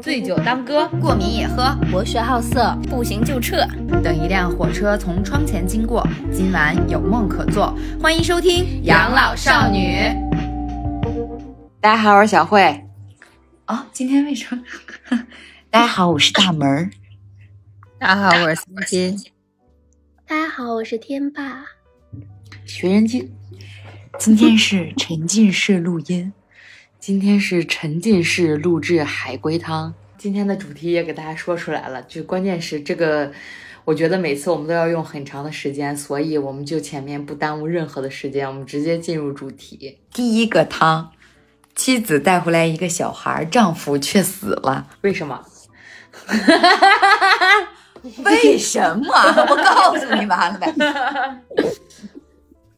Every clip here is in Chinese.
醉酒当歌，过敏也喝，博学好色，不行就撤。等一辆火车从窗前经过，今晚有梦可做。欢迎收听《养老少女》。大家好，我是小慧。哦，今天为什么？大家好，我是大门儿。大家好，我是欣欣。大家好，我是天霸。学人精。今天是沉浸式录音，今天是沉浸式录制海龟汤。今天的主题也给大家说出来了，就关键是这个，我觉得每次我们都要用很长的时间，所以我们就前面不耽误任何的时间，我们直接进入主题。第一个汤，妻子带回来一个小孩，丈夫却死了，为什么？为什么？我告诉你完了呗。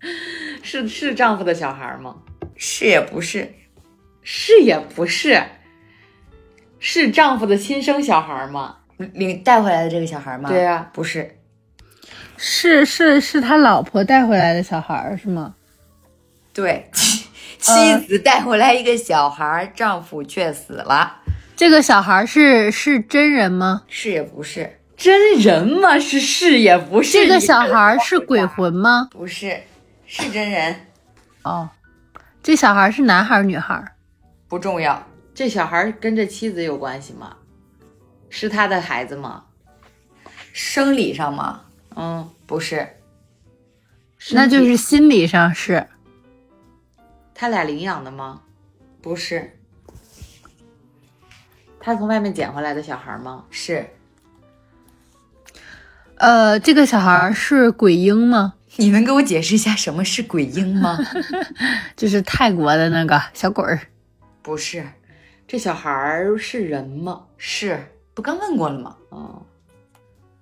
是是丈夫的小孩吗？是也不是，是也不是，是丈夫的亲生小孩吗？领带回来的这个小孩吗？对呀，不是，是是是他老婆带回来的小孩是吗？对，妻子带回来一个小孩，丈夫却死了。这个小孩是是真人吗？是也不是，真人吗？是是也不是。这个小孩是鬼 魂吗？不是。是真人哦，这小孩是男孩女孩？不重要。这小孩跟这妻子有关系吗？是他的孩子吗？生理上吗？嗯，不是。那就是心理上是。他俩领养的吗？不是。他从外面捡回来的小孩吗？是。呃，这个小孩是鬼婴吗？你能给我解释一下什么是鬼婴吗？就是泰国的那个小鬼儿。不是，这小孩儿是人吗？是，不刚问过了吗？哦，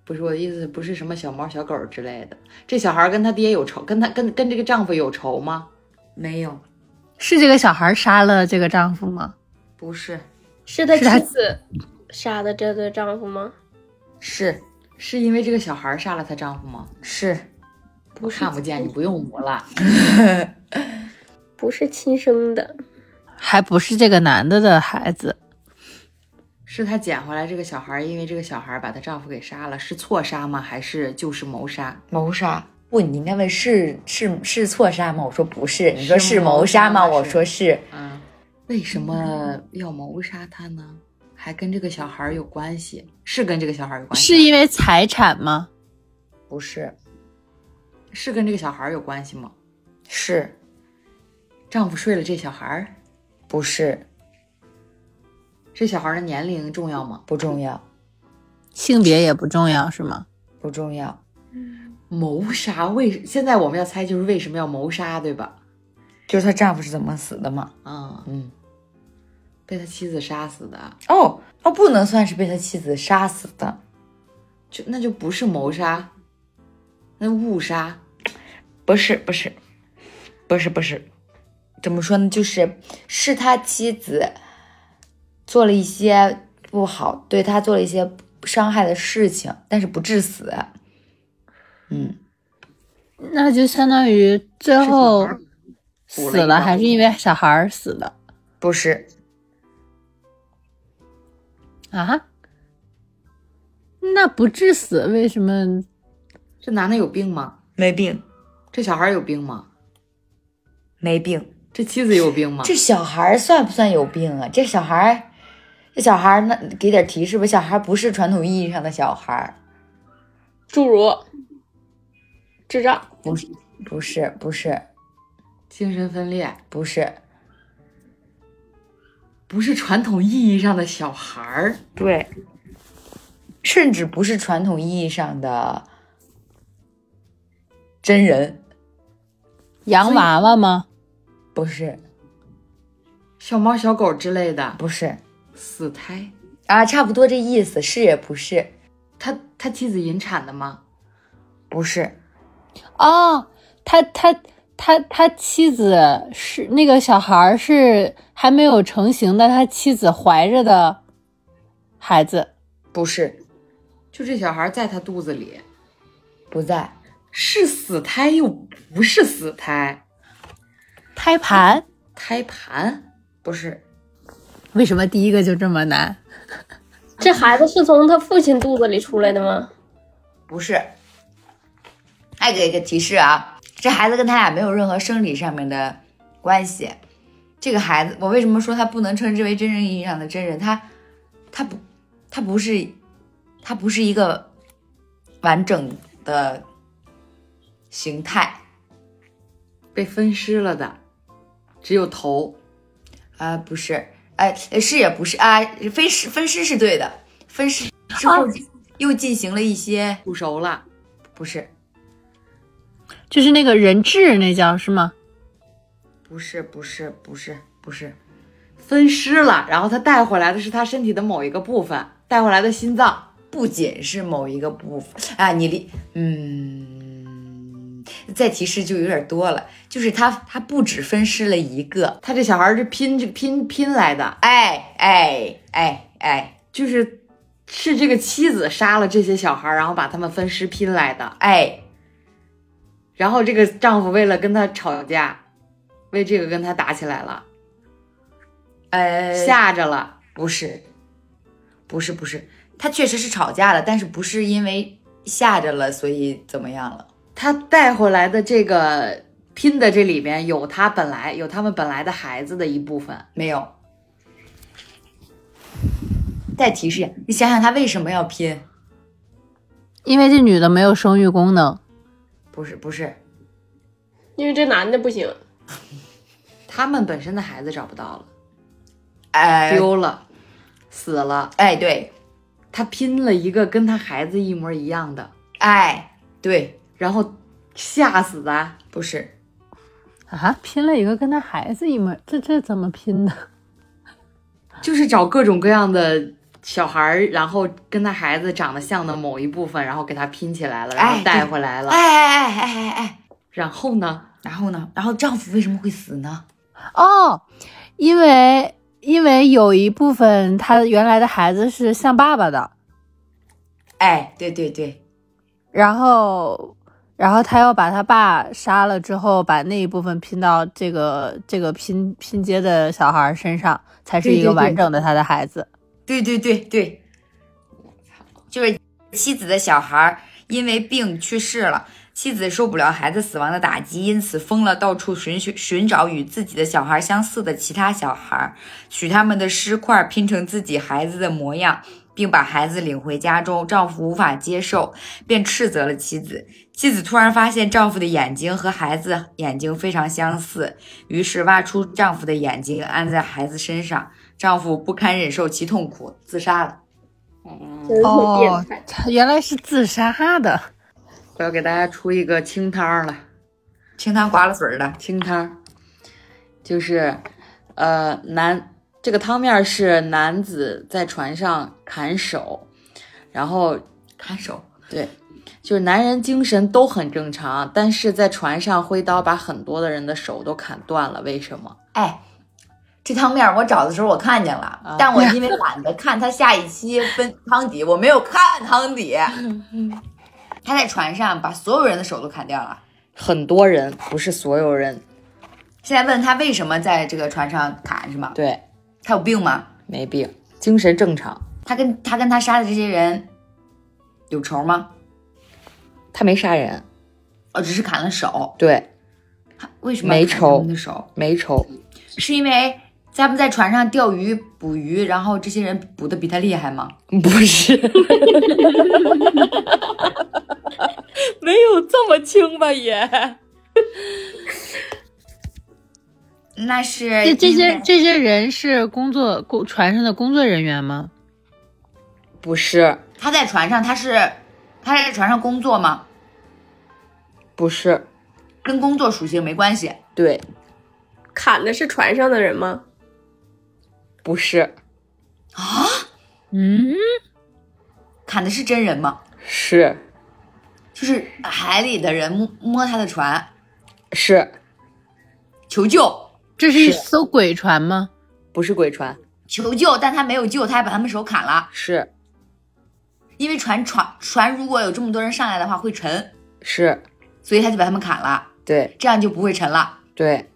不是我的意思，不是什么小猫小狗之类的。这小孩跟他爹有仇，跟他跟跟这个丈夫有仇吗？没有。是这个小孩杀了这个丈夫吗？不是，是他妻子杀的这个丈夫吗？是，是因为这个小孩杀了她丈夫吗？是。不是看不见，你不用摸了。不是亲生的，还不是这个男的的孩子，是他捡回来这个小孩，因为这个小孩把她丈夫给杀了，是错杀吗？还是就是谋杀？谋杀？不，你应该问是是是错杀吗？我说不是。你说是谋杀吗？我说是。嗯，为什么要谋杀他呢？还跟这个小孩有关系？是跟这个小孩有关系？是因为财产吗？不是。是跟这个小孩有关系吗？是，丈夫睡了这小孩？不是。这小孩的年龄重要吗？不重要。性别也不重要是吗？不重要。谋杀为现在我们要猜就是为什么要谋杀对吧？就是她丈夫是怎么死的嘛？啊嗯，被他妻子杀死的。哦哦，不能算是被他妻子杀死的，就那就不是谋杀，那误杀。不是不是，不是不是，怎么说呢？就是是他妻子做了一些不好，对他做了一些伤害的事情，但是不致死。嗯，那就相当于最后死了，还是因为小孩死的？不是啊？那不致死，为什么？这男的有病吗？没病。这小孩有病吗？没病。这妻子有病吗？这小孩算不算有病啊？这小孩，这小孩，那给点提示吧。小孩不是传统意义上的小孩，侏儒、智障，不是，不是，不是，精神分裂，不是，不是传统意义上的小孩儿，对，甚至不是传统意义上的真人。洋娃娃吗？不是，小猫小狗之类的，不是，死胎啊，差不多这意思，是也不是。他他妻子引产的吗？不是。哦，他他他他妻子是那个小孩是还没有成型的，他妻子怀着的孩子，不是。就这小孩在他肚子里，不在。是死胎又不是死胎，胎盘，胎盘不是，为什么第一个就这么难？这孩子是从他父亲肚子里出来的吗？不是。再给一个提示啊，这孩子跟他俩没有任何生理上面的关系。这个孩子，我为什么说他不能称之为真正意义上的真人？他，他不，他不是，他不是一个完整的形态。被分尸了的，只有头。啊、不是，哎、是也不是。啊，分尸分尸是对的，分尸之后又进行了一些，煮熟了，不是，就是那个人质，那叫是吗？不是，不是，不是，不是，分尸了，然后他带回来的是他身体的某一个部分，带回来的心脏。不仅是某一个部分。啊，你离，嗯，再提示就有点多了，就是他他不止分尸了一个，他这小孩是拼这拼拼来的，哎哎哎哎就是是这个妻子杀了这些小孩，然后把他们分尸拼来的。哎，然后这个丈夫为了跟他吵架，为这个跟他打起来了，呃，吓着了。不是，不是，不是，他确实是吵架了，但是不是因为吓着了，所以怎么样了？他带回来的这个拼的这里边有他本来有他们本来的孩子的一部分。没有。再提示，你想想他为什么要拼？因为这女的没有生育功能。不是，不是，因为这男的不行，他们本身的孩子找不到了，哎，丢了，死了。哎，对，他拼了一个跟他孩子一模一样的，哎，对，然后吓死的。不是，啊，拼了一个跟他孩子一模，这这怎么拼的？就是找各种各样的小孩儿，然后跟他孩子长得像的某一部分，然后给他拼起来了，然哎后带回来了。哎哎哎哎哎哎，然后呢？然后呢？然后丈夫为什么会死呢？哦，因为因为有一部分他原来的孩子是像爸爸的，哎，对对对，然后然后他要把他爸杀了之后，把那一部分拼到这个这个拼拼接的小孩身上，才是一个完整的他的孩子。对对对对，就是妻子的小孩儿因为病去世了，妻子受不了孩子死亡的打击，因此疯了，到处寻寻寻找与自己的小孩相似的其他小孩儿，取他们的尸块拼成自己孩子的模样，并把孩子领回家中。丈夫无法接受，便斥责了妻子。妻子突然发现丈夫的眼睛和孩子眼睛非常相似，于是挖出丈夫的眼睛安在孩子身上。丈夫不堪忍受其痛苦，自杀了。哦。，他原来是自杀的。我要给大家出一个清汤儿了。清汤刮了水儿的，清汤儿就是，呃，男这个汤面是男子在船上砍手，然后砍手。对，就是男人精神都很正常，但是在船上挥刀把很多的人的手都砍断了，为什么？哎，这汤面我找的时候我看见了，但我因为懒得看他下一期分汤底，我没有看汤底。他在船上把所有人的手都砍掉了。很多人不是所有人，现在问他为什么在这个船上砍是吗？对，他有病吗？没病，精神正常，他跟他跟他杀的这些人有仇吗？他没杀人，哦，只是砍了手。对，他为什么没仇的手？没仇，是因为他们在船上钓鱼捕鱼，然后这些人捕的比他厉害吗？不是，没有这么轻吧也。那是这这些这些人是工作工船上的工作人员吗？不是，他在船上，他是他在船上工作吗？不是，跟工作属性没关系。对，砍的是船上的人吗？不是，啊嗯，砍的是真人吗？是就是海里的人摸摸他的船是，求救，这是一是艘鬼船吗？不是鬼船？求救，但他没有救，他还把他们手砍了。是因为船船船如果有这么多人上来的话会沉，是，所以他就把他们砍了，对。这样就不会沉了。对，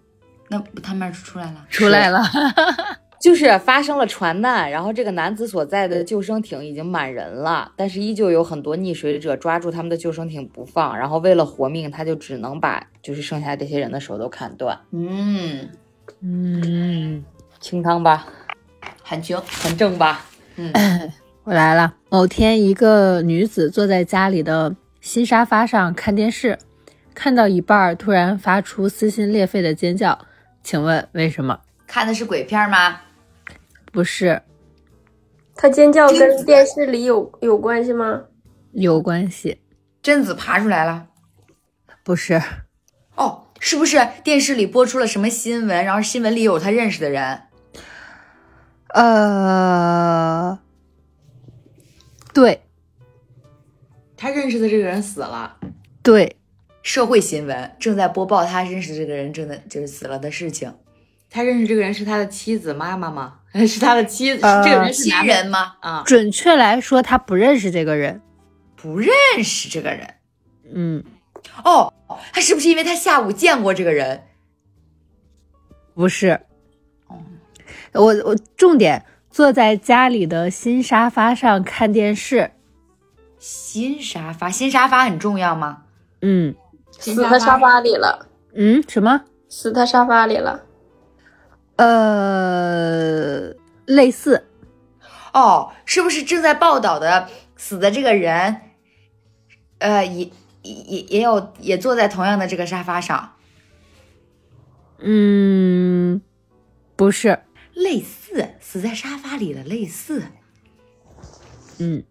那不他们出来了，出来了，就是发生了船难，然后这个男子所在的救生艇已经满人了，但是依旧有很多溺水者抓住他们的救生艇不放，然后为了活命，他就只能把就是剩下这些人的手都砍断。嗯，嗯，清汤吧，很清。很正吧？我来了。某天，一个女子坐在家里的新沙发上看电视，看到一半儿，突然发出撕心裂肺的尖叫。请问为什么？看的是鬼片吗？不是，她尖叫跟电视里有有关系吗？有关系。贞子爬出来了。不是，哦，是不是电视里播出了什么新闻？然后新闻里有她认识的人。呃，对他认识的这个人死了，对，社会新闻正在播报他认识这个人正在就是死了的事情。他认识这个人是他的妻子妈妈吗？是他的妻子？呃这个人是亲男人吗？啊？准确来说，他不认识这个人。不认识这个人。嗯，哦，他是不是因为他下午见过这个人？不是。我我重点坐在家里的新沙发上看电视。新沙发，新沙发很重要吗？嗯死在沙发里了，嗯，什么？死在沙发里了。呃，类似。哦，是不是正在报道的死的这个人，呃，也也也也有也坐在同样的这个沙发上？嗯，不是。类似，死在沙发里的类似。嗯，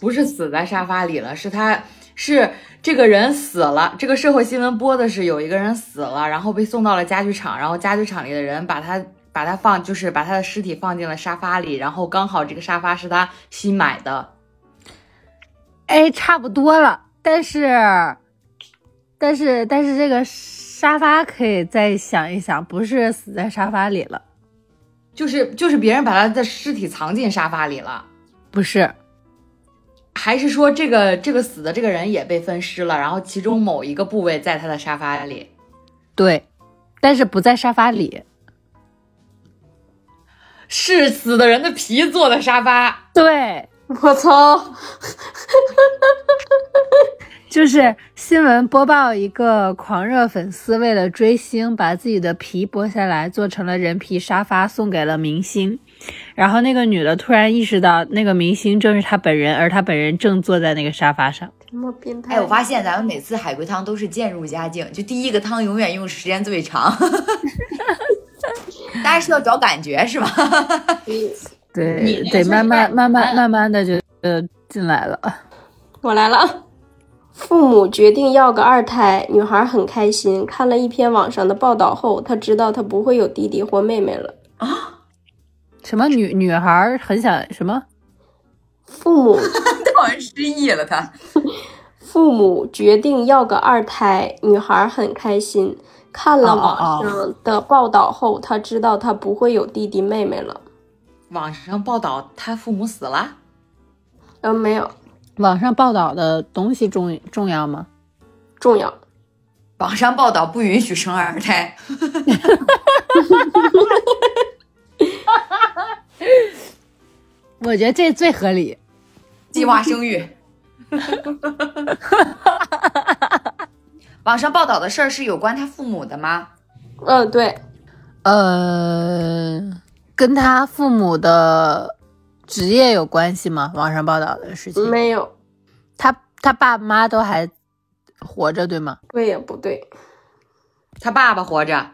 不是死在沙发里了，是他是这个人死了。这个社会新闻播的是有一个人死了，然后被送到了家具厂，然后家具厂里的人把他把他放，就是把他的尸体放进了沙发里，然后刚好这个沙发是他新买的。哎，差不多了。但是，但是，但是这个沙发可以再想一想，不是死在沙发里了，就是就是别人把他的尸体藏进沙发里了，不是。还是说这个这个死的这个人也被分尸了，然后其中某一个部位在他的沙发里，对，但是不在沙发里。是死的人的皮做的沙发。对，我操！就是新闻播报一个狂热粉丝为了追星，把自己的皮剥下来做成了人皮沙发，送给了明星。然后那个女的突然意识到，那个明星正是她本人，而她本人正坐在那个沙发上。什么变态？哎，我发现咱们每次海龟汤都是渐入佳境，就第一个汤永远用时间最长。大家是要找感觉是吧？对你那对，是慢慢慢慢慢慢的就呃进来了。我来了。父母决定要个二胎，女孩很开心。看了一篇网上的报道后，她知道她不会有弟弟或妹妹了啊。什么女女孩很想什么？父母 好像失忆了他。父母决定要个二胎，女孩很开心。看了网上的报道后，她知道她不会有弟弟妹妹了。网上报道他父母死了，呃，没有网上报道的东西重重要吗？重要。网上报道不允许生二胎，我觉得这最合理。计划生育。网上报道的事儿是有关他父母的吗？嗯、对，呃，跟他父母的职业有关系吗？网上报道的事情，没有，他他爸妈都还活着，对吗？对也不对，他爸爸活着，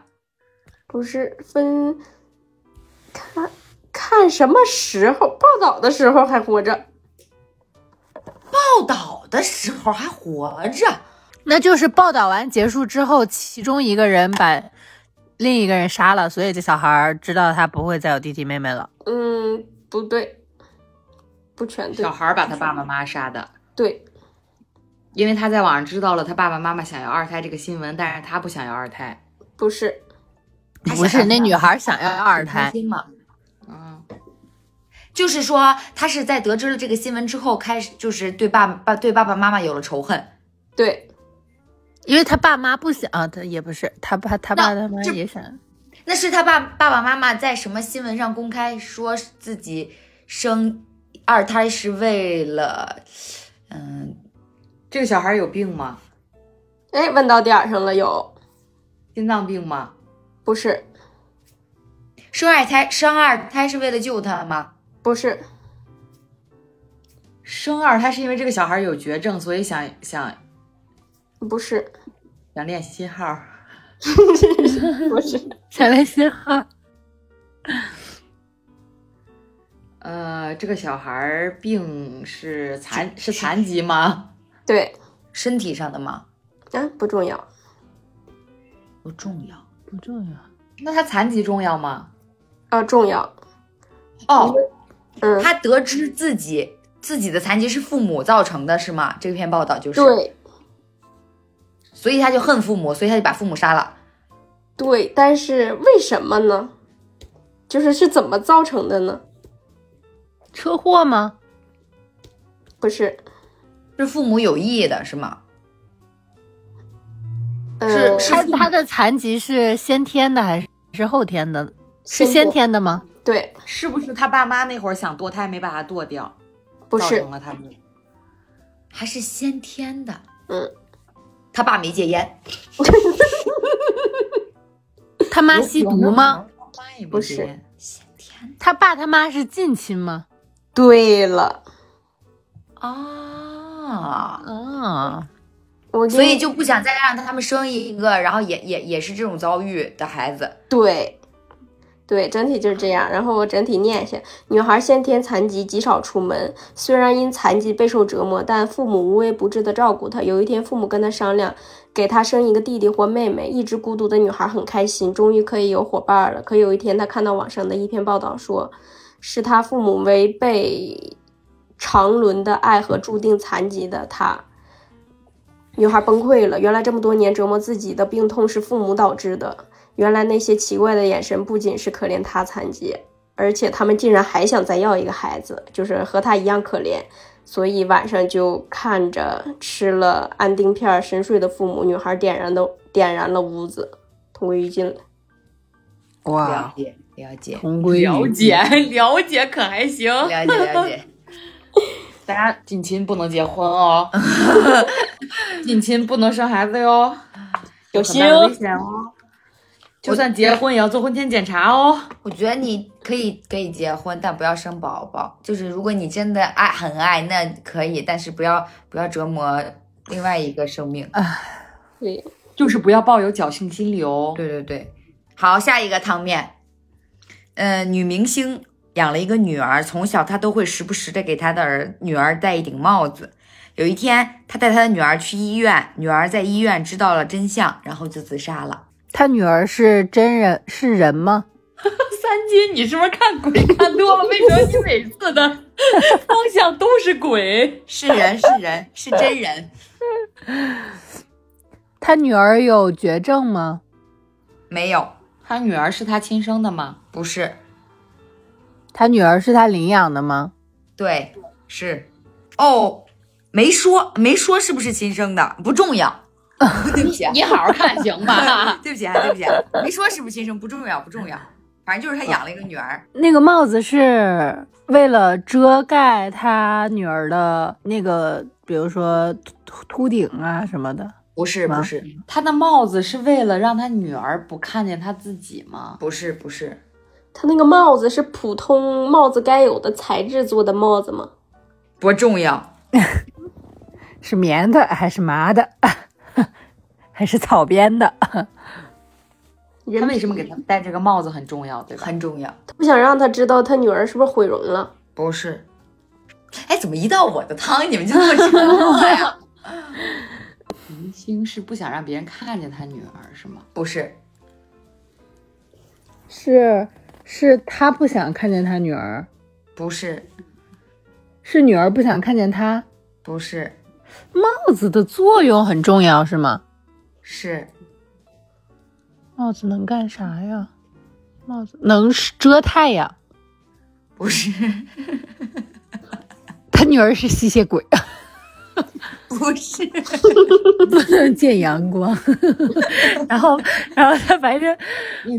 不是分看看什么时候报道的时候还活着。报道的时候还活着，那就是报道完结束之后，其中一个人把另一个人杀了，所以这小孩儿知道他不会再有弟弟妹妹了。嗯，不对，不全对小，孩把他爸爸妈妈杀的，对，因为他在网上知道了他爸爸妈妈想要二胎这个新闻，但是他不想要二胎。不是，不是那女孩想要二胎，心嘛。嗯，就是说，他是在得知了这个新闻之后，开始就是对爸爸对爸爸妈妈有了仇恨。对，因为他爸妈不想啊，他也不是他爸他爸他妈也想，那是他爸爸爸妈妈在什么新闻上公开说自己生二胎是为了，嗯，这个小孩有病吗？哎，问到点儿上了，有心脏病吗？不是生二胎生二胎是为了救他吗？不是生二胎是因为这个小孩有绝症，所以想想不是想练新号。不是想练新号。呃，这个小孩病是残是残疾吗？对身体上的吗？嗯，不重要，不重要。不重要。那他残疾重要吗？啊，重要，哦，嗯，他得知自己自己的残疾是父母造成的，是吗？这篇报道就是，对所以他就恨父母，所以他就把父母杀了。对，但是为什么呢？就是是怎么造成的呢？车祸吗？不是，是父母有意的，是吗？嗯，是他他的残疾是先天的还是是后天的？是先天的吗？对，是不是他爸妈那会儿想堕胎没把他堕掉，造不是成了他的？还是先天的？嗯，他爸没戒烟，他妈吸毒吗？妈也不是先天的他爸他妈是近亲吗？对了，啊，嗯，我所以就不想再让他们生一个，然后也也也是这种遭遇的孩子。对，对，整体就是这样。然后我整体念一下：女孩先天残疾，极少出门，虽然因残疾备受折磨，但父母无微不至的照顾她。有一天，父母跟她商量，给她生一个弟弟或妹妹。一直孤独的女孩很开心，终于可以有伙伴了。可有一天，她看到网上的一篇报道说，是他父母违背常伦的爱和注定残疾的他。女孩崩溃了。原来这么多年折磨自己的病痛是父母导致的。原来那些奇怪的眼神不仅是可怜他残疾，而且他们竟然还想再要一个孩子，就是和他一样可怜。所以晚上就看着吃了安定片儿深睡的父母，女孩点燃的点燃了屋子，同归于尽了。了哇，解了解同归于了解 了解可还行？了解了解。大家近亲不能结婚哦，近亲不能生孩子哟，有很大的危险哦。就算结婚也要做婚前检查哦。我觉得你可以可以结婚，但不要生宝宝。就是如果你真的爱很爱，那可以，但是不要不要折磨另外一个生命。对，就是不要抱有侥幸心理哦。对对对，好，下一个汤面。呃，女明星养了一个女儿，从小她都会时不时的给她的儿女儿戴一顶帽子。有一天，她带她的女儿去医院，女儿在医院知道了真相，然后就自杀了。她女儿是真人是人吗？三金，你是不是看鬼 看多了？为什么你每次的方向都是鬼？是人，是人，是真人。他女儿有绝症吗？没有，他女儿是他亲生的吗？不是，他女儿是他领养的吗？对，是。哦，没说，没说是不是亲生的，不重要。对不起啊，你好好看行吗？对不起啊，对不起啊，没说是不是亲生，不重要，不重要。反正就是他养了一个女儿，那个帽子是为了遮盖他女儿的那个，比如说秃秃顶啊什么的。不是，不是，他的帽子是为了让他女儿不看见他自己吗？不是，不是，他那个帽子是普通帽子该有的材质做的帽子吗？不重要。是棉的还是麻的，还是草编的？人他为什么给他戴这个帽子很重要，对吧？很重要，他不想让他知道他女儿是不是毁容了。不是。哎，怎么一到我的汤你们就那么沉默呀？明星是不想让别人看见他女儿是吗？不是，是是他不想看见他女儿，不是，是女儿不想看见他。不是，帽子的作用很重要是吗？是帽子能干啥呀？帽子能遮太阳。不是？他女儿是吸血鬼。不是，不 能见阳光。然后，然后他白天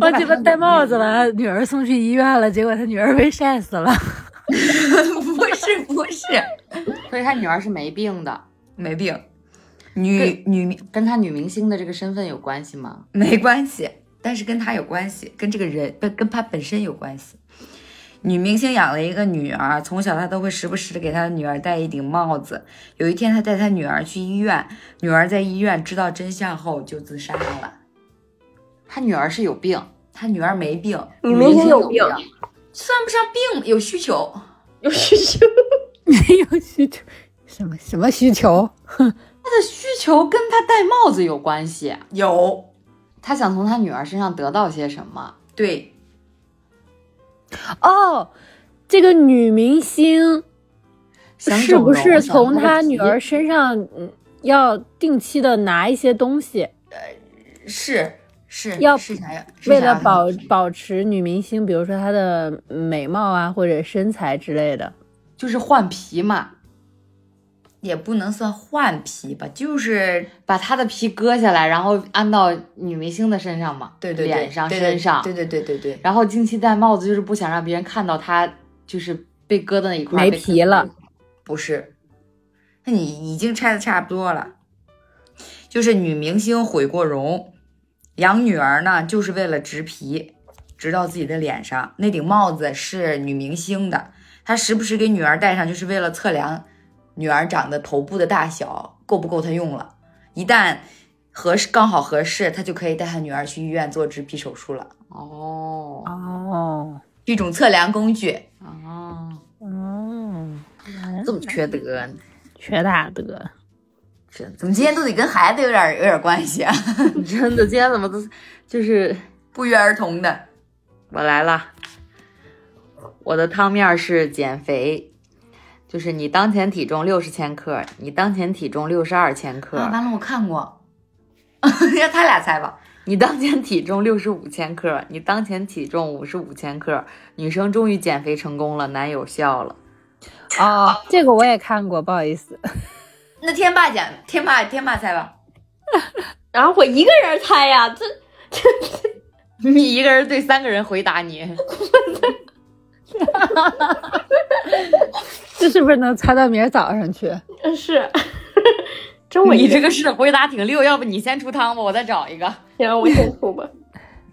忘记了戴帽子了，女儿送去医院了，结果他女儿被晒死了。不是，不是，所以他女儿是没病的，没病。女女明跟他女明星的这个身份有关系吗？没关系，但是跟他有关系，跟这个人跟跟他本身有关系。女明星养了一个女儿，从小她都会时不时的给她的女儿戴一顶帽子。有一天，她带她女儿去医院，女儿在医院知道真相后就自杀了。他女儿是有病，她女儿没病，女明星有病，算不上病，有需求，有需求，没有需求，什么什么需求？他的需求跟他戴帽子有关系。有，他想从他女儿身上得到些什么？对，哦，这个女明星是不是从她女儿身上嗯要定期的拿一些东西，是是要是想要是为了保保持女明星，比如说她的美貌啊或者身材之类的？就是换皮嘛，也不能算换皮吧，就是把她的皮割下来，然后安到女明星的身上嘛，对对对脸上、对对身上，对对对对对，然后经期戴帽子就是不想让别人看到她就是被割的那一块没皮了。不是，那你已经拆的差不多了。就是女明星毁过容，养女儿呢，就是为了植皮，植到自己的脸上。那顶帽子是女明星的，她时不时给女儿戴上，就是为了测量女儿长的头部的大小够不够她用了。一旦合适，刚好合适，她就可以带她女儿去医院做植皮手术了。哦哦一种测量工具。哦，哦，这么缺德呢？缺大德。真的怎么今天都得跟孩子有点有点关系啊？真的，今天怎么都就是不约而同的。我来了，我的汤面是减肥，就是你当前体重六十千克，你当前体重六十二千克，啊，完了，我看过，让他俩猜吧。你当前体重六十五千克，你当前体重五十五千克，女生终于减肥成功了，男友笑了。哦，这个我也看过，不好意思。那天霸讲，天霸天霸猜吧。然后我一个人猜呀，这你一个人对三个人回答你，这是不是能猜到明儿早上去？是，真我你这个是回答挺溜，要不你先出汤吧，我再找一个。行，我先出吧。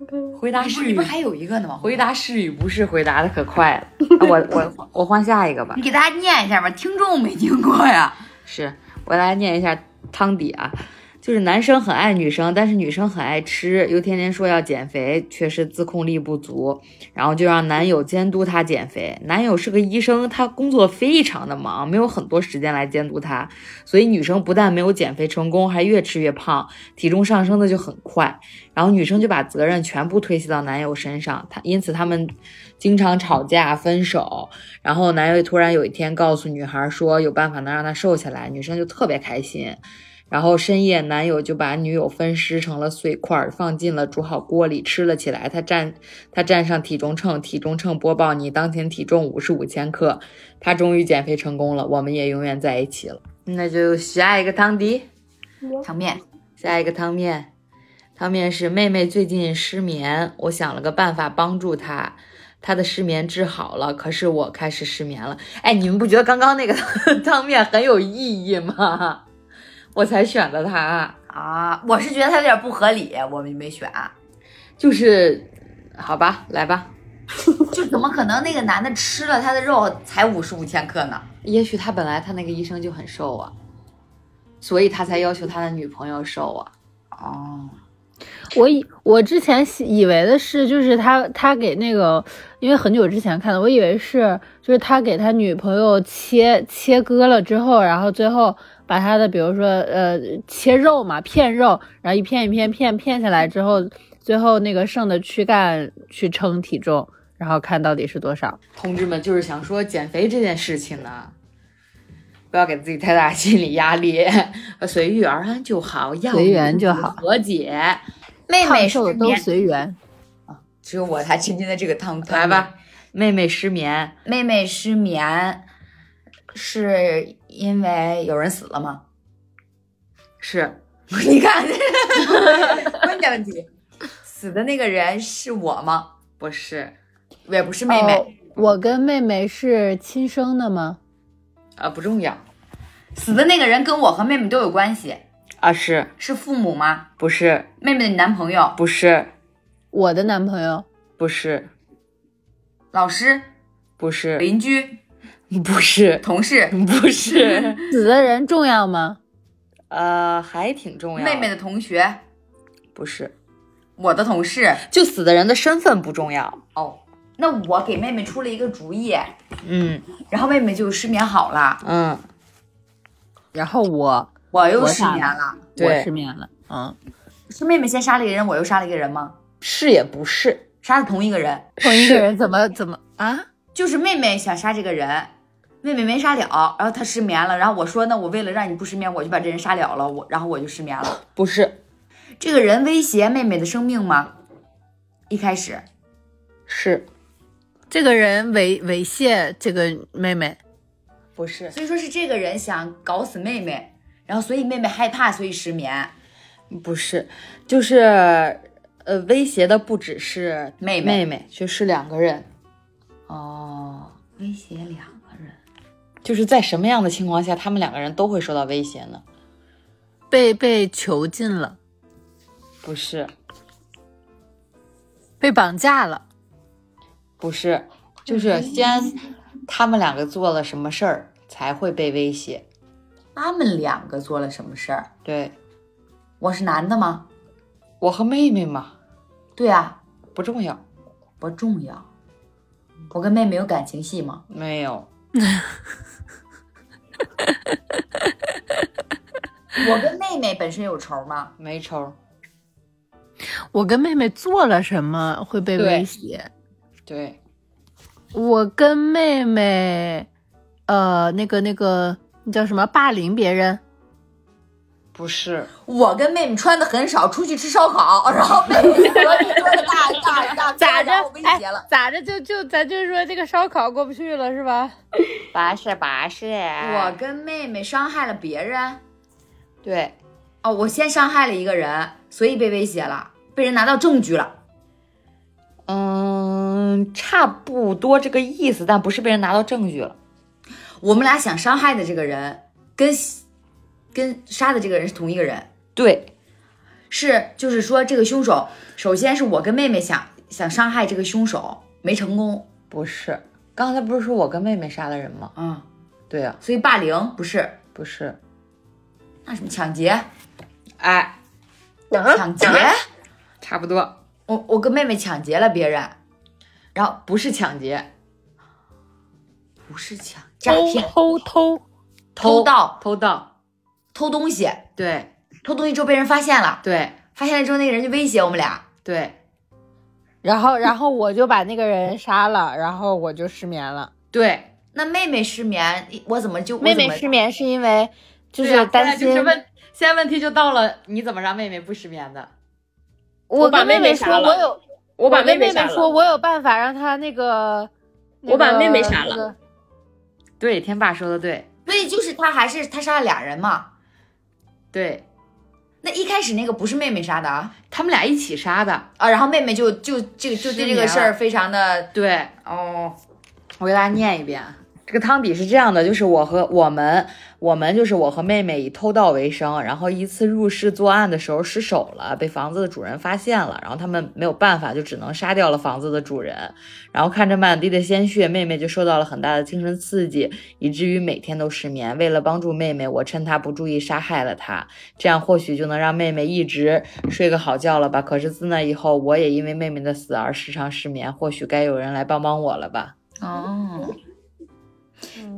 回答是与你不是还有一个呢吗？回答是与不是回答的可快了。我我我换下一个吧你。给大家念一下吧，听众没听过呀。是我来念一下汤底啊，就是男生很爱女生，但是女生很爱吃，又天天说要减肥，却是自控力不足，然后就让男友监督她减肥。男友是个医生，他工作非常的忙，没有很多时间来监督她，所以女生不但没有减肥成功，还越吃越胖，体重上升的就很快。然后女生就把责任全部推卸到男友身上，他因此他们经常吵架分手。然后男友突然有一天告诉女孩说有办法能让她瘦下来，女生就特别开心。然后深夜，男友就把女友分尸成了碎块儿，放进了煮好锅里吃了起来。他站他站上体重秤，体重秤播报你当前体重五十五千克，他终于减肥成功了，我们也永远在一起了。那就下一个汤底。汤面，下一个汤面，汤面是妹妹最近失眠，我想了个办法帮助她，她的失眠治好了，可是我开始失眠了。哎，你们不觉得刚刚那个 汤面很有意义吗？我才选的他，啊，我是觉得他有点不合理，我们没选。就是，好吧，来吧，就怎么可能那个男的吃了他的肉才五十五千克呢？也许他本来他那个医生就很瘦啊，所以他才要求他的女朋友瘦啊。哦，我以我之前以为的是，就是他他给那个，因为很久之前看的，我以为是就是他给他女朋友切切割了之后，然后最后把他的比如说呃切肉嘛片肉，然后一片一片片片下来之后，最后那个剩的躯干去称体重，然后看到底是多少。同志们，就是想说减肥这件事情呢，不要给自己太大心理压力，随遇而安就好，要随缘就好和解。妹妹胖瘦都，随缘。只有我才沉浸在这个汤。来吧，妹妹失眠，妹妹失眠，是因为有人死了吗？是 你看，关键问题，死的那个人是我吗？不是？也不是妹妹。哦我跟妹妹是亲生的吗？啊，不重要死的那个人跟我和妹妹都有关系，啊，是是父母吗？不是？妹妹的男朋友、不是？我的男朋友不是？老师、不是？邻居、不是？同事、不是？死的人重要吗？呃，还挺重要。妹妹的同学、不是？我的同事。就死的人的身份不重要。哦，那我给妹妹出了一个主意，嗯然后妹妹就失眠好了，嗯，然后我我又失眠了。我对失眠了，嗯，是妹妹先杀了一个人，我又杀了一个人吗？是也不是？杀的同一个人，同一个人怎么怎么啊？就是妹妹想杀这个人，妹妹没杀了，然后她失眠了，然后我说那我为了让你不失眠，我就把这人杀了了，我然后我就失眠了。不是？这个人威胁妹妹的生命吗？一开始是这个人猥猥亵这个妹妹，不是？所以说是这个人想搞死妹妹，然后所以妹妹害怕，所以失眠。不是？就是呃，威胁的不只是妹妹妹妹，就是两个人。哦，威胁两就是在什么样的情况下，他们两个人都会受到威胁呢？被被囚禁了，不是？被绑架了，不是？就是先他们两个做了什么事儿才会被威胁？他们两个做了什么事儿？对我是男的吗？我和妹妹吗，对啊，不重要，不重要。我跟妹妹有感情戏吗？没有。我跟妹妹本身有仇吗？没仇。我跟妹妹做了什么会被威胁？对，我跟妹妹，呃，那个那个那叫什么霸凌别人？不是，我跟妹妹穿的很少，出去吃烧烤，然后妹妹隔壁桌的大大大咋着然后威胁了。咋着就就咱就说这个烧烤过不去了是吧？不是，不是。我跟妹妹伤害了别人，对，哦，我先伤害了一个人，所以被威胁了，被人拿到证据了。嗯，差不多这个意思，但不是被人拿到证据了。我们俩想伤害的这个人，跟跟杀的这个人是同一个人，对，是就是说这个凶手，首先是我跟妹妹想想伤害这个凶手没成功，不是。刚才不是说我跟妹妹杀了人吗？嗯，对呀、所以霸凌不是，不是。那什么抢劫，哎，抢劫，差不多，我我跟妹妹抢劫了别人，然后不是抢劫，不是抢诈骗，偷偷，偷。盗。偷盗。偷东西，对。偷东西之后被人发现了，对。发现了之后那个人就威胁我们俩，对。然后然后我就把那个人杀了，然后我就失眠了。对，那妹妹失眠，我怎么就妹妹失眠是因为就是担心，现在就是问，现在问题就到了，你怎么让妹妹不失眠的？我把跟妹妹妹杀了。我有，我把妹妹杀了。说我有办法让她那个，我把妹妹杀了。那个对，天霸说的对，所以就是他还是他杀了俩人嘛。对。那一开始那个不是妹妹杀的啊？他们俩一起杀的。啊，然后妹妹就就这个就对这个事儿非常的对。哦，我给大家念一遍。这个汤底是这样的，就是我和我们，我们就是我和妹妹以偷盗为生，然后一次入室作案的时候失手了，被房子的主人发现了，然后他们没有办法，就只能杀掉了房子的主人。然后看着满地的鲜血，妹妹就受到了很大的精神刺激，以至于每天都失眠。为了帮助妹妹，我趁她不注意杀害了她，这样或许就能让妹妹一直睡个好觉了吧。可是自那以后，我也因为妹妹的死而时常失眠，或许该有人来帮帮我了吧。哦。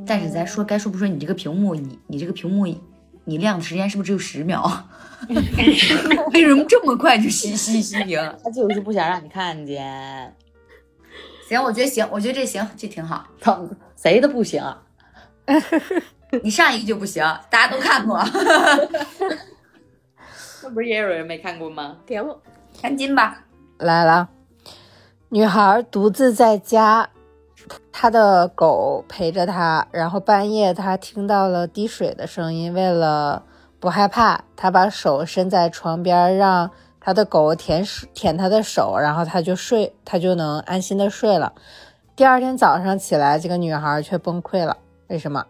但是咱说该说不说，你这个屏幕，你你这个屏幕，你亮的时间是不是只有十秒？为什么这么快就熄熄熄屏？他就是不想让你看见，行，我觉得行，我觉得这行，这挺好。他谁的不行啊？你上一个就不行，大家都看过，那不是也有人没看过吗？点我，赶紧吧。来了，女孩独自在家，他的狗陪着他，然后半夜他听到了滴水的声音，为了不害怕，他把手伸在床边，让他的狗舔手舔他的手，然后他就睡，他就能安心的睡了。第二天早上起来，这个女孩却崩溃了，为什么？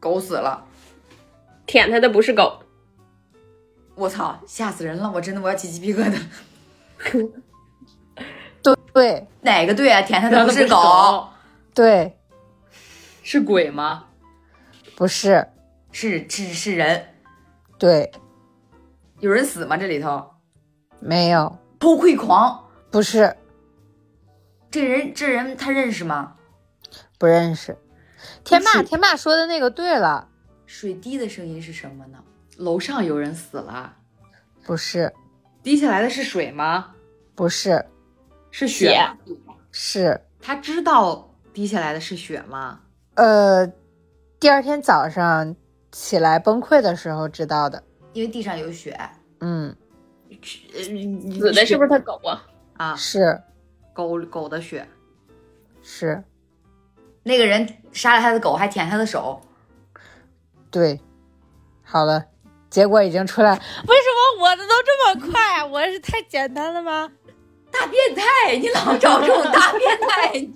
狗死了，舔他的不是狗，我操，吓死人了！我真的我要起鸡皮疙瘩。对对哪个对啊？舔他的不是是狗，对，是鬼吗？不是，是只是人。对，有人死吗？这里头没有，偷窥狂，不是，这人这人他认识吗？不认识。天霸，是天霸说的那个对了，水滴的声音是什么呢？楼上有人死了，不是，滴下来的是水吗？不是，是血吗？是，他知道滴下来的是血吗？呃，第二天早上起来崩溃的时候知道的。因为地上有血。嗯，死的是不是他狗啊？啊？是狗狗的血，是，那个人杀了他的狗，还舔他的手。对。好了，结果已经出来了。为什么我的都这么快啊？我是太简单了吗？大变态！你老找这种大变态。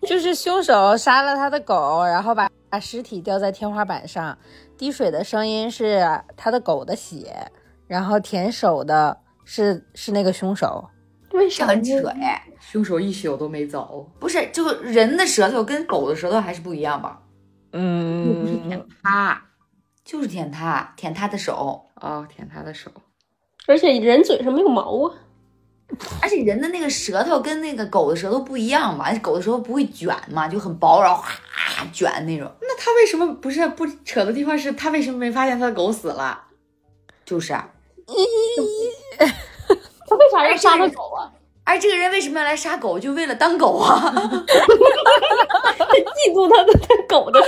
就是凶手杀了他的狗，然后把把尸体吊在天花板上，滴水的声音是他的狗的血，然后舔手的是是那个凶手。为啥很扯哎。凶手一宿都没走。不是，就人的舌头跟狗的舌头还是不一样吧？嗯，舔他就是舔他，舔他的手，哦，舔他的手，而且人嘴上没有毛啊。而且人的那个舌头跟那个狗的舌头不一样嘛？狗的舌头不会卷嘛，就很薄，然后哗卷那种。那他为什么不是不扯的地方是他为什么没发现他的狗死了？就是啊，他为啥要杀他狗啊？而这个人为什么要来杀狗？就为了当狗啊？嫉妒他的他狗的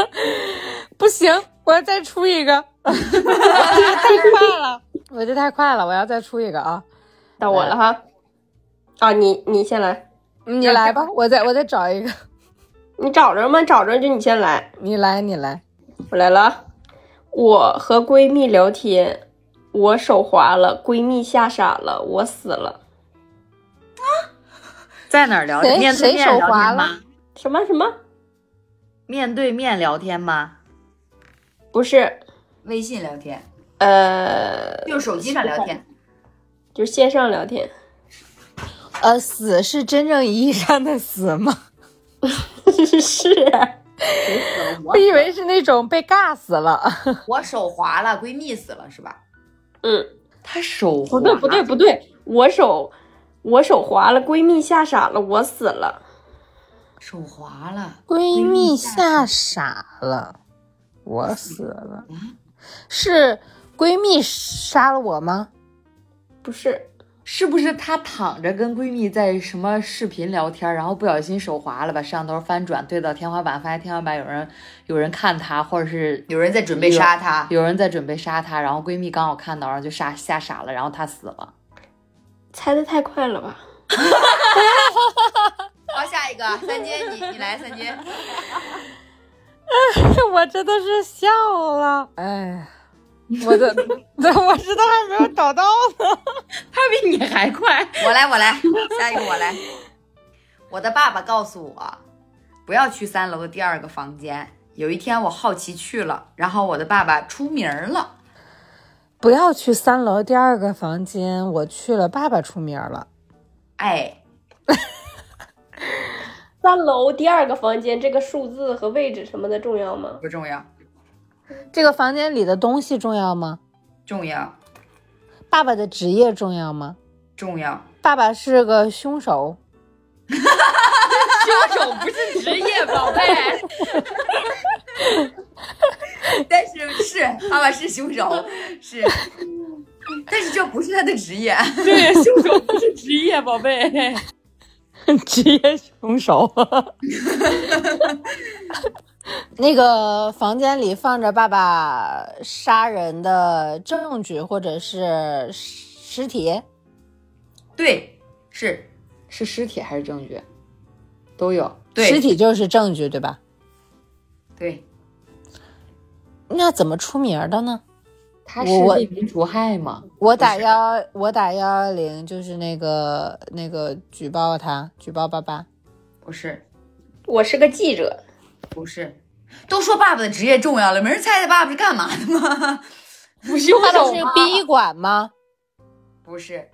不行，我要再出一个太快了，我这太快了，我要再出一个啊！到我了哈。啊，你你先来，你来吧，我再我再找一个，你找着吗？找着就你先来。你来你来，我来了啊，我和闺蜜聊天，我手滑了，闺蜜吓傻了，我死了。啊在哪儿聊天？面对面聊手滑了天吗？什么什么？面对面聊天吗？不是，微信聊天，呃，用手机上聊天。就是线上聊天。呃，死是真正意义上的死吗？是啊，我以为是那种被尬死了。我手滑了，闺蜜死了是吧？嗯，她手不对不对不对，我手我手滑了，闺蜜吓傻了，我死了。手滑了，闺蜜吓傻了，我死了。是闺蜜杀了我吗？不是，是不是她躺着跟闺蜜在什么视频聊天，然后不小心手滑了，把摄像头翻转对到天花板，发现天花板有人有人看她，或者是有人在准备杀她。有人在准备杀她，然后闺蜜刚好看到，然后就吓吓傻了，然后她死了。猜的太快了吧？好，下一个三金，你你来三金。我真的是笑了，哎，我的，我知道还没有找到呢。他比你还快。我来，我来，下一个我来。我的爸爸告诉我，不要去三楼的第二个房间。有一天我好奇去了，然后我的爸爸出名了。不要去三楼第二个房间，我去了，爸爸出名了。哎，三楼第二个房间，这个数字和位置什么的重要吗？不重要，这个房间里的东西重要吗？重要，爸爸的职业重要吗？重要。爸爸是个凶手，凶手不是职业，宝贝。但是是爸爸是凶手，是，但是这不是他的职业。对，凶手不是职业，宝贝。职业凶手。那个房间里放着爸爸杀人的证据，或者是尸体。对，是是尸体还是证据？都有。对尸体就是证据，对吧？对，那怎么出名的呢？他是我为民除害吗？我打幺，我打幺幺零，就是那个那个举报他，举报爸爸。不是，我是个记者，不是。都说爸爸的职业重要了，没人猜猜爸爸是干嘛的吗？不是爸爸是殡仪馆吗？不是，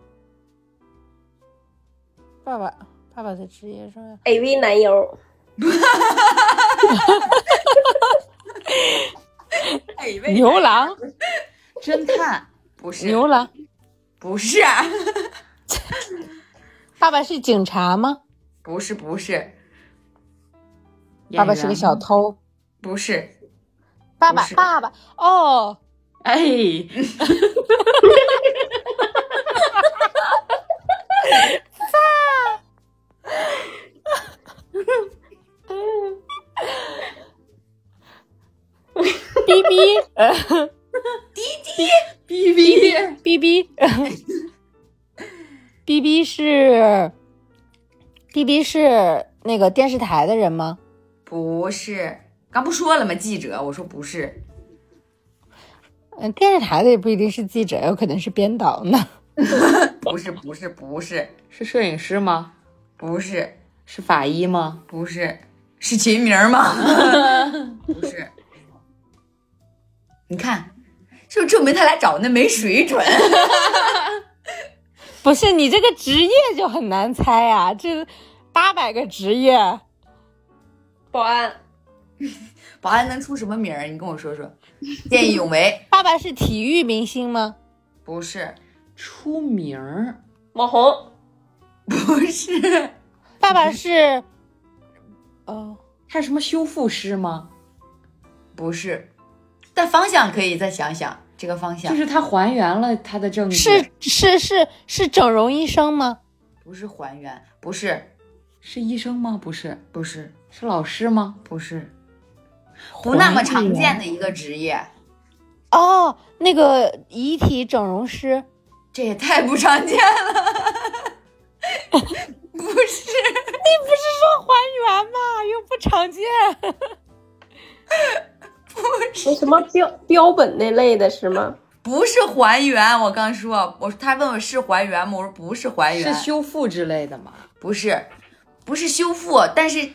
爸爸，爸爸的职业重要。AV 男优，牛郎，侦探。不是，牛郎。不是，爸爸是警察吗？不是，不是，爸爸是个小偷。不是，爸爸，是。爸爸，哦，哎，哔哔，呃，哔哔，哔哔，哔哔是，哔哔是那个电视台的人吗？不是。刚不说了吗？记者，我说不是，嗯，电视台的也不一定是记者，有可能是编导呢。不是，不是，不是，是摄影师吗？不是，是法医吗？不是，是秦明吗？不是。你看，是不是证明他俩找的没水准？不是你这个职业就很难猜啊，这八百个职业，保安，保安能出什么名儿？你跟我说说。见义勇为 爸爸是体育明星吗？不是，出名儿，网红，不是，爸爸是，哦，他是什么修复师吗？不是。但方向可以再想想，这个方向就是他还原了他的证据，是是是是整容医生吗？不是还原，不是，是医生吗？不是，不是，是老师吗？不是，不那么常见的一个职业，哦，那个遗体整容师，这也太不常见了。不是，你不是说还原吗，又不常见。那什么标标本那类的是吗？不是还原。我刚说，我他问我是还原吗？我说不是还原，是修复之类的吗？不是，不是修复，但是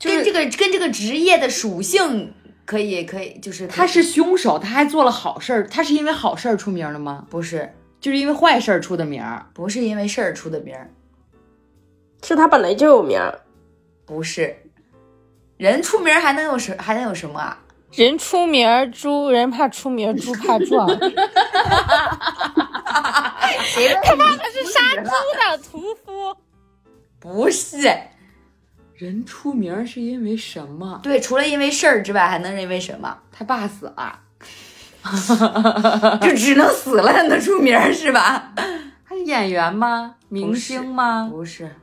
跟这个跟这个职业的属性可以可以，就是他是凶手，他还做了好事儿，他是因为好事儿出名的吗？不是就是因为坏事儿出的名儿。不是因为事儿出的名儿，是他本来就有名儿，不是人出名还能有什还能有什么啊？人出名猪，人怕出名猪怕壮。谁问他妈的是杀猪的屠夫。不是，人出名是因为什么？对，除了因为事儿之外，还能因为什么？他爸死了，就只能死了才能出名是吧？他是演员吗？明星吗？不是，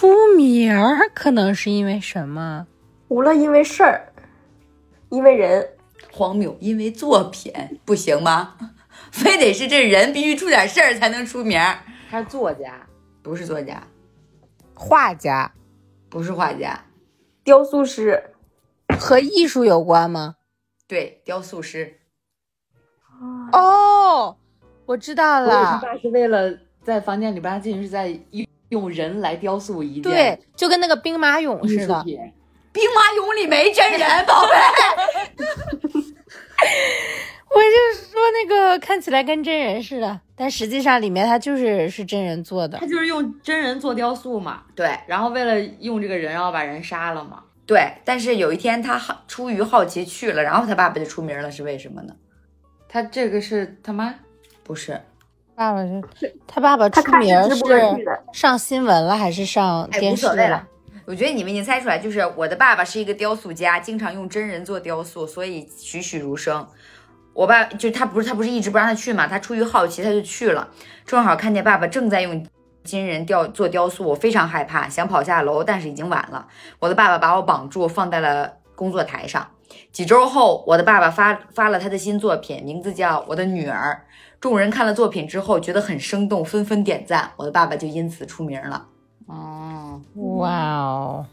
出名儿可能是因为什么？无论因为事儿，因为人，荒谬，因为作品不行吗？非得是这人必须出点事儿才能出名儿？他是作家，不是作家，画家不是画家，雕塑师，和艺术有关吗？对，雕塑师。哦，我知道他了，爸是为了在房间里边进行是在用人来雕塑一件对，就跟那个兵马俑似的。兵马俑里没真人，宝贝。我就说那个看起来跟真人似的，但实际上里面它就是是真人做的他。就是用真人做雕塑嘛，对然后为了用这个人，然后把人杀了嘛。对，但是有一天他好出于好奇去了，然后他爸爸就出名了，是为什么呢？他这个是他妈，不是，爸爸是他爸爸出名是的，上新闻了还是上哎，电视了。我觉得你们已经猜出来，就是我的爸爸是一个雕塑家，经常用真人做雕塑，所以栩栩如生。我爸就他不是他不是一直不让他去嘛，他出于好奇他就去了，正好看见爸爸正在用金人雕做雕塑，我非常害怕，想跑下楼，但是已经晚了。我的爸爸把我绑住，放在了工作台上。几周后，我的爸爸发发了他的新作品，名字叫《我的女儿》。众人看了作品之后，觉得很生动，纷纷点赞。我的爸爸就因此出名了。哦，哇哦，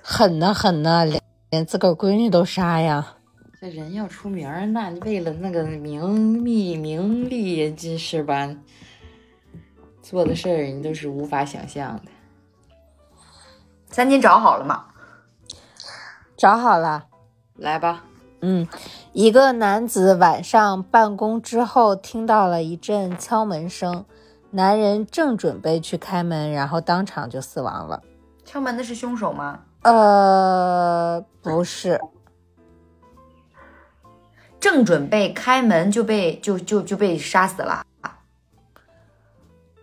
狠呐狠呐，连连自个儿闺女都杀呀！这人要出名儿，那为了那个名利名利，这是吧？做的事儿你都是无法想象的。三金找好了吗？找好了。来吧，嗯，一个男子晚上办公之后听到了一阵敲门声，男人正准备去开门，然后当场就死亡了。敲门的是凶手吗？呃，不是，正准备开门就被就就就被杀死了，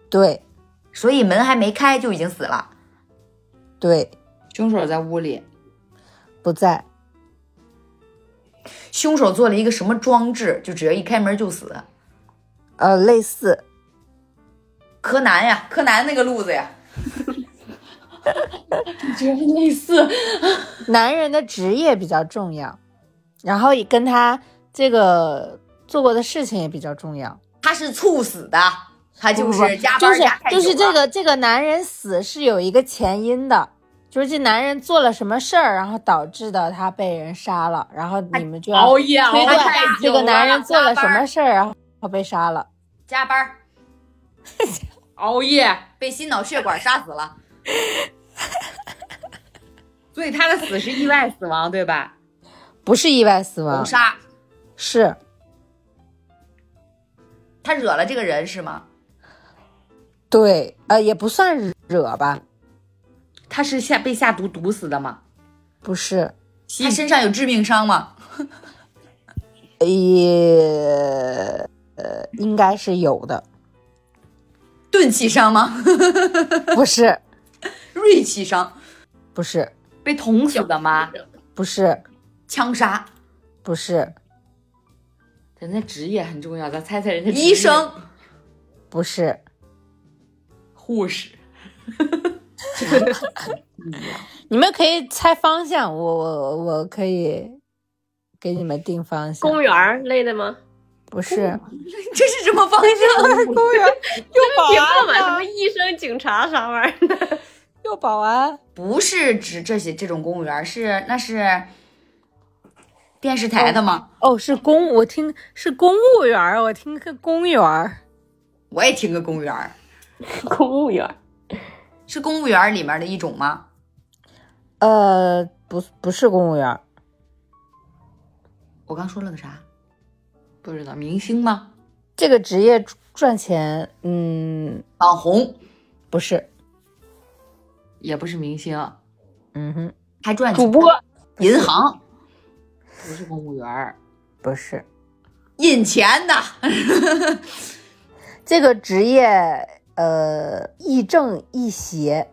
对所以门还没开就已经死了。对，凶手在屋里，不在，凶手做了一个什么装置？就只要一开门就死。呃，类似，柯南呀，柯南那个路子呀。你觉得类似。男人的职业比较重要，然后也跟他这个做过的事情也比较重要。他是猝死的，他就是加就是班加太久就是这个这个男人死是有一个前因的，就是这男人做了什么事儿，然后导致的他被人杀了，然后你们就要熬夜熬推断太这个男人做了什么事儿，然后被杀了。加班儿 熬夜，被心脑血管杀死了。所以他的死是意外死亡，对吧？不是意外死亡谋，杀，是他惹了这个人是吗？对，呃，也不算惹吧，他是下被下毒毒死的吗？不是，他身上有致命伤吗？也呃，应该是有的，钝器伤吗？不是，锐器伤，不是，被捅死的吗？不是，枪杀，不是，人的职业很重要，咱猜猜人家医生，不是，护士。你们可以猜方向，我我我可以给你们定方向，公园儿类的吗？不是，这是什么方向？公园有别问嘛，什么医生、警察啥玩意儿的？又保安，不是指这些这种公务员，是那是电视台的吗？哦，是公，我听是公务员，我听个公园儿，我也听个公务员，公务员儿，是公务员里面的一种吗？呃，不不是公务员，我刚说了个啥？不知道明星吗？这个职业赚钱，嗯，网红不是，也不是明星，嗯哼，还赚钱主播，银行不是公务员，不是，印钱的，这个职业，呃，亦正亦邪，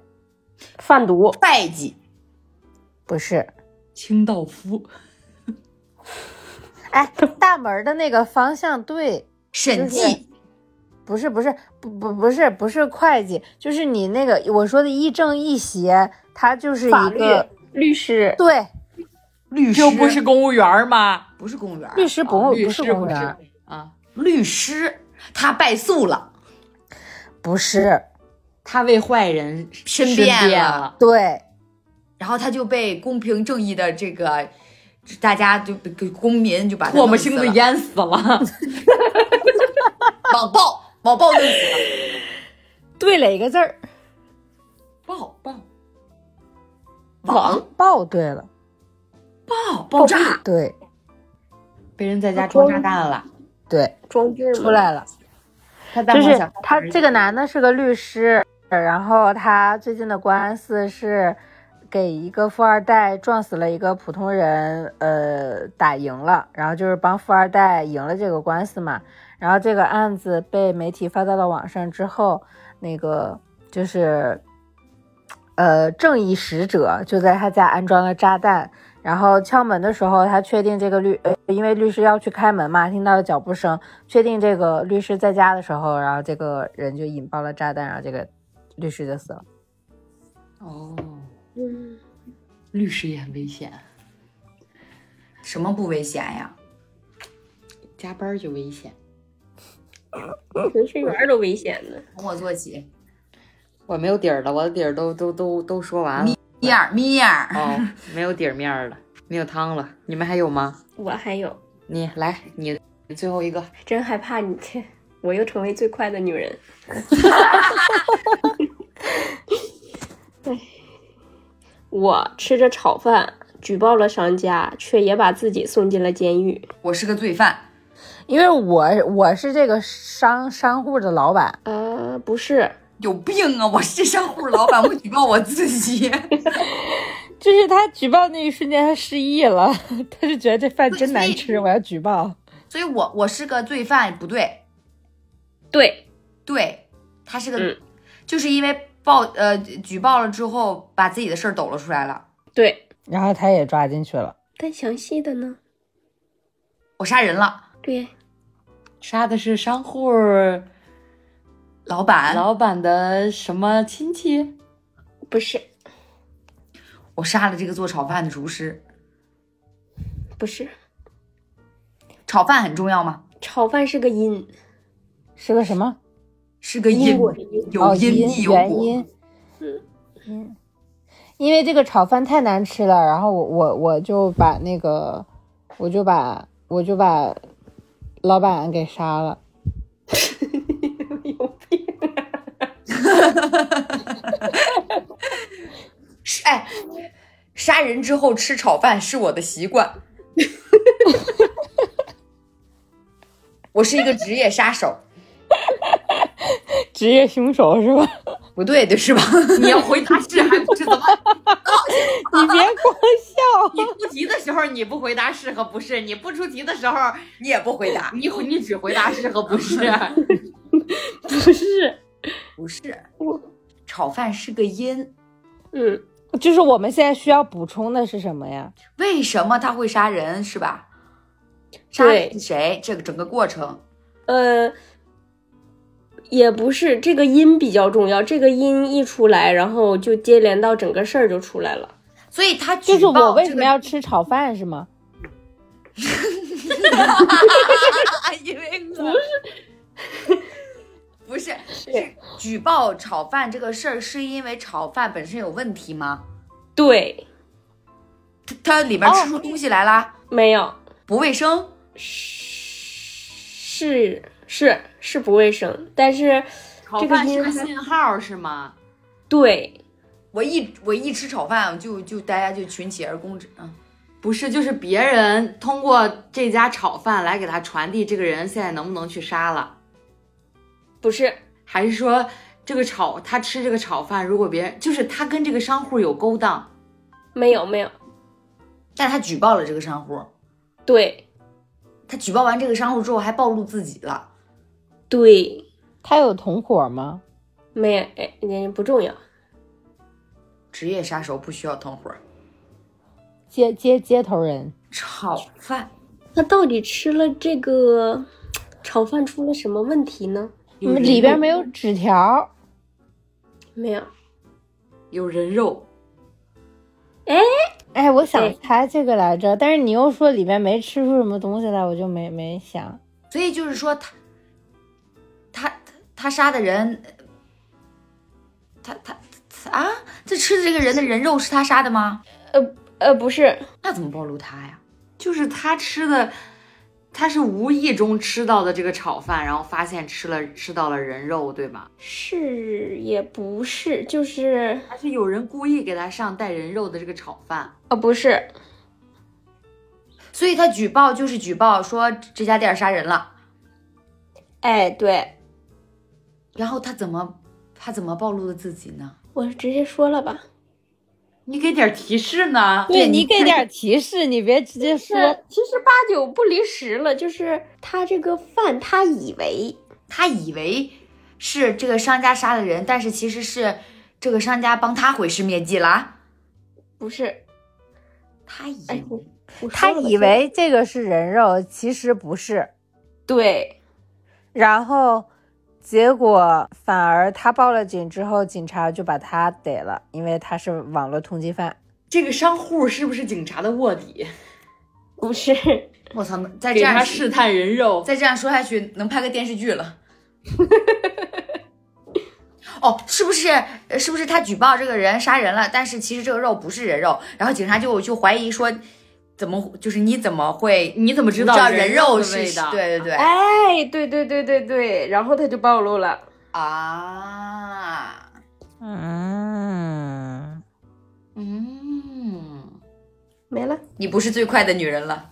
贩毒，会计不是，清道夫。哎，大门的那个方向对，审计。不是不是不不不是不是会计，就是你那个我说的亦正亦邪，他就是一个，律。师，对。律师。就不是公务员吗？不是公务员，律师不、不是公务员，啊，律师他败诉了，不是他为坏人申辩辩了。了。对。然后他就被公平正义的这个大家就公民就把他唾沫星子弄死了。淹死了。网暴网暴弄死了，对了一个字儿，爆爆网？爆对了，爆爆炸，对。被人在家装炸弹了，对，装置出来了。他就是他这个男的是个律师，然后他最近的官司是给一个富二代撞死了一个普通人，呃，打赢了，然后就是帮富二代赢了这个官司嘛。然后这个案子被媒体发到了网上之后，那个就是，呃，正义使者就在他家安装了炸弹。然后敲门的时候，他确定这个律，呃，因为律师要去开门嘛，听到了脚步声，确定这个律师在家的时候，然后这个人就引爆了炸弹，然后这个律师就死了。哦，嗯，律师也很危险。什么不危险呀？加班就危险。程序员都危险呢。从我做起。我没有底儿了，我的底儿都都都都说完了。米儿米儿，哦，没有底儿面儿了，没有汤了。你们还有吗？我还有，你来，你最后一个。真害怕你，我又成为最快的女人。哎，我吃着炒饭，举报了商家，却也把自己送进了监狱。我是个罪犯。因为我我是这个商商户的老板，呃，不是，有病啊！我是商户老板，我举报我自己。就是他举报那一瞬间，他失忆了，他就觉得这饭真难吃，我要举报。所以我我是个罪犯，不对，对，对，他是个，嗯就是因为报呃举报了之后，把自己的事儿抖了出来了。对，然后他也抓进去了。但详细的呢？我杀人了，对，杀的是商户老板，老板的什么亲戚？不是，我杀了这个做炒饭的厨师。不是，炒饭很重要吗？炒饭是个因，是个什么？是个因，果。有哦，因因必有果。原因。嗯，因为这个炒饭太难吃了，然后我我我就把那个，我就把我就把老板给杀了。有病！是 哎，杀人之后吃炒饭是我的习惯。我是一个职业杀手，职业凶手是吧？不对的是吧？你要回答是还不是怎么？你别光笑。你出题的时候你不回答是和不是，你不出题的时候你也不回答？你你只回答是和不是。不是，不是我，炒饭是个因。嗯，就是我们现在需要补充的是什么呀？为什么他会杀人？是吧？杀谁？这个整个过程，呃，也不是，这个因比较重要。这个因一出来，然后就接连到整个事儿就出来了。所以他就是我为什么要吃炒饭是吗？因为不是，不是是。举报炒饭这个事儿，是因为炒饭本身有问题吗？对，它它里面吃出东西来啦，没有，不卫生。是是是不卫生，但是炒这个是个信号是吗？对，我一我一吃炒饭，就就大家就群起而攻之，嗯，不是，就是别人通过这家炒饭来给他传递这个人现在能不能去杀了，不是，还是说这个炒他吃这个炒饭，如果别人就是他跟这个商户有勾当，没有没有，但他举报了这个商户，对他举报完这个商户之后还暴露自己了，对，他有同伙吗？没有，哎，那不重要。职业杀手不需要同伙。街街街头人，炒饭那到底吃了这个炒饭出了什么问题呢？里边没有纸条。没有，有人肉，哎哎，我想对猜这个来着，但是你又说里边没吃出什么东西来，我就没没想。所以就是说他，他他他杀的人，他他他啊，这吃的这个人的人肉是他杀的吗？呃呃，不是，那怎么暴露他呀？就是他吃的，他是无意中吃到的这个炒饭，然后发现吃了吃到了人肉，对吧？是也不是，就是还是有人故意给他上带人肉的这个炒饭？哦，不是，所以他举报就是举报说这家店杀人了，哎，对然后他怎么他怎么暴露了自己呢？我直接说了吧。你给点提示呢？对你给点提示，你别直接说。其实八九不离十了，就是他这个犯，他以为他以为是这个商家杀的人，但是其实是这个商家帮他毁尸灭迹了。不是，他以哎，我我他以为这个是人肉，其实不是，对然后结果反而他报了警之后，警察就把他逮了，因为他是网络通缉犯。这个商户是不是警察的卧底？不是，我操，再这样他试探人肉。再这样说下去，能拍个电视剧了。哦，是不是？呃是不是他举报这个人杀人了？但是其实这个肉不是人肉，然后警察就就怀疑说，怎么就是你怎么会你怎么知道道人肉是的味道？对对对、哎，对对对对对，然后他就暴露了。啊，嗯，嗯，没了。你不是最快的女人了。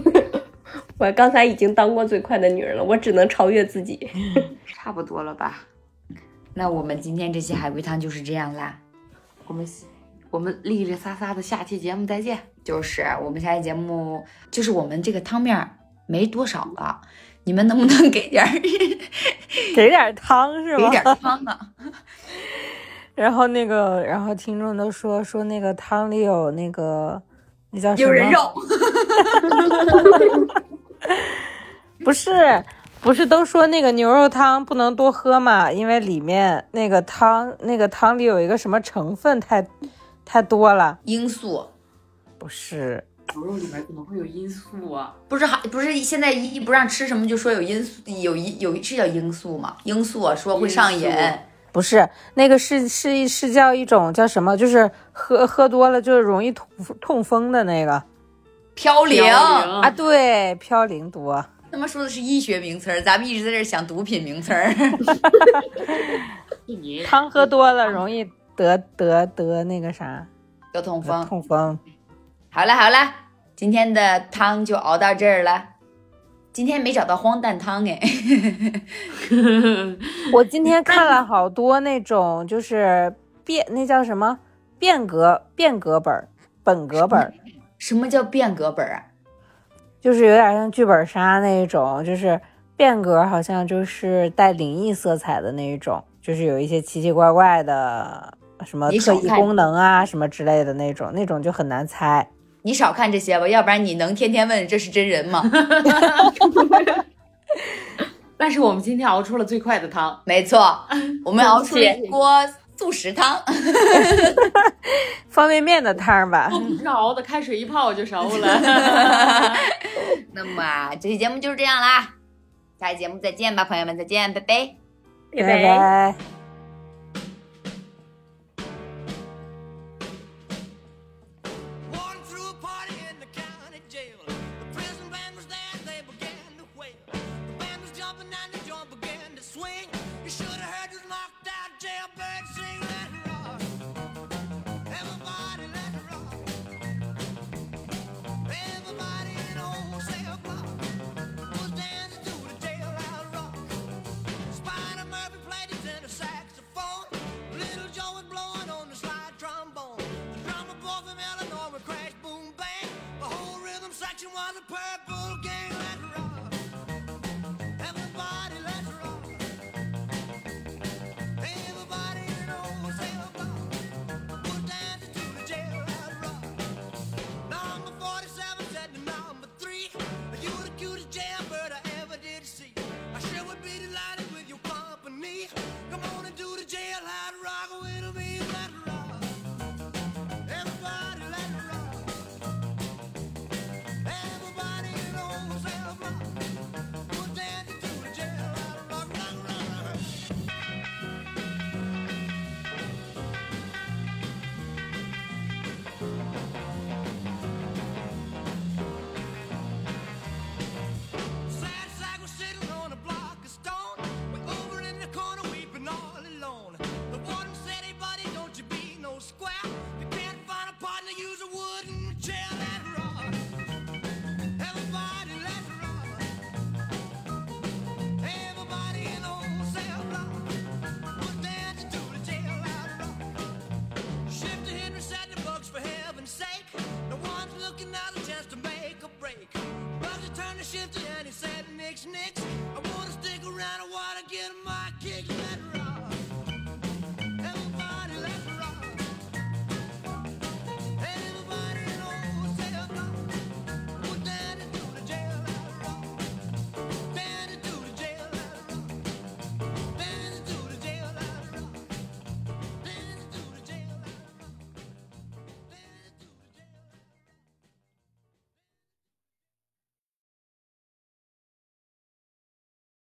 我刚才已经当过最快的女人了，我只能超越自己。差不多了吧？那我们今天这期海龟汤就是这样啦。我们我们利利撒撒的下期节目再见。就是我们下期节目，就是我们这个汤面没多少了，你们能不能给点儿 给点汤是吗？给 点汤啊？然后那个，然后听众都说说那个汤里有那个那叫什么？有人肉，不是不是都说那个牛肉汤不能多喝嘛，因为里面那个汤那个汤里有一个什么成分太太多了。罂粟不是，牛肉里面怎么会有罂粟啊？不是还不是现在一不让吃什么就说有罂粟有一有是叫罂粟吗？罂粟啊说会上瘾，不是那个是是是叫一种叫什么？就是喝喝多了就容易痛痛风的那个嘌呤。啊，对，嘌呤多。他妈说的是医学名词儿，咱们一直在这儿想毒品名词儿。是你汤喝多了容易得得得那个啥得痛风。痛风。好了好了，今天的汤就熬到这儿了。今天没找到荒诞汤哎，我今天看了好多那种就是变那叫什么变革变革本儿本格本儿，什么叫变革本儿啊？就是有点像剧本杀那一种，就是变革好像就是带灵异色彩的那一种，就是有一些奇奇怪怪的什么特异功能啊什么之类的那种，那种就很难猜。你少看这些吧，要不然你能天天问这是真人吗？但是我们今天熬出了最快的汤，没错，我们熬出了一锅素食汤。方便面的汤儿吧，不是熬的，开水一泡就熟了。那么啊这期节目就是这样啦，下期节目再见吧，朋友们，再见，拜拜。拜拜。the purple Nix, Nix, I wanna stick around, I wanna get my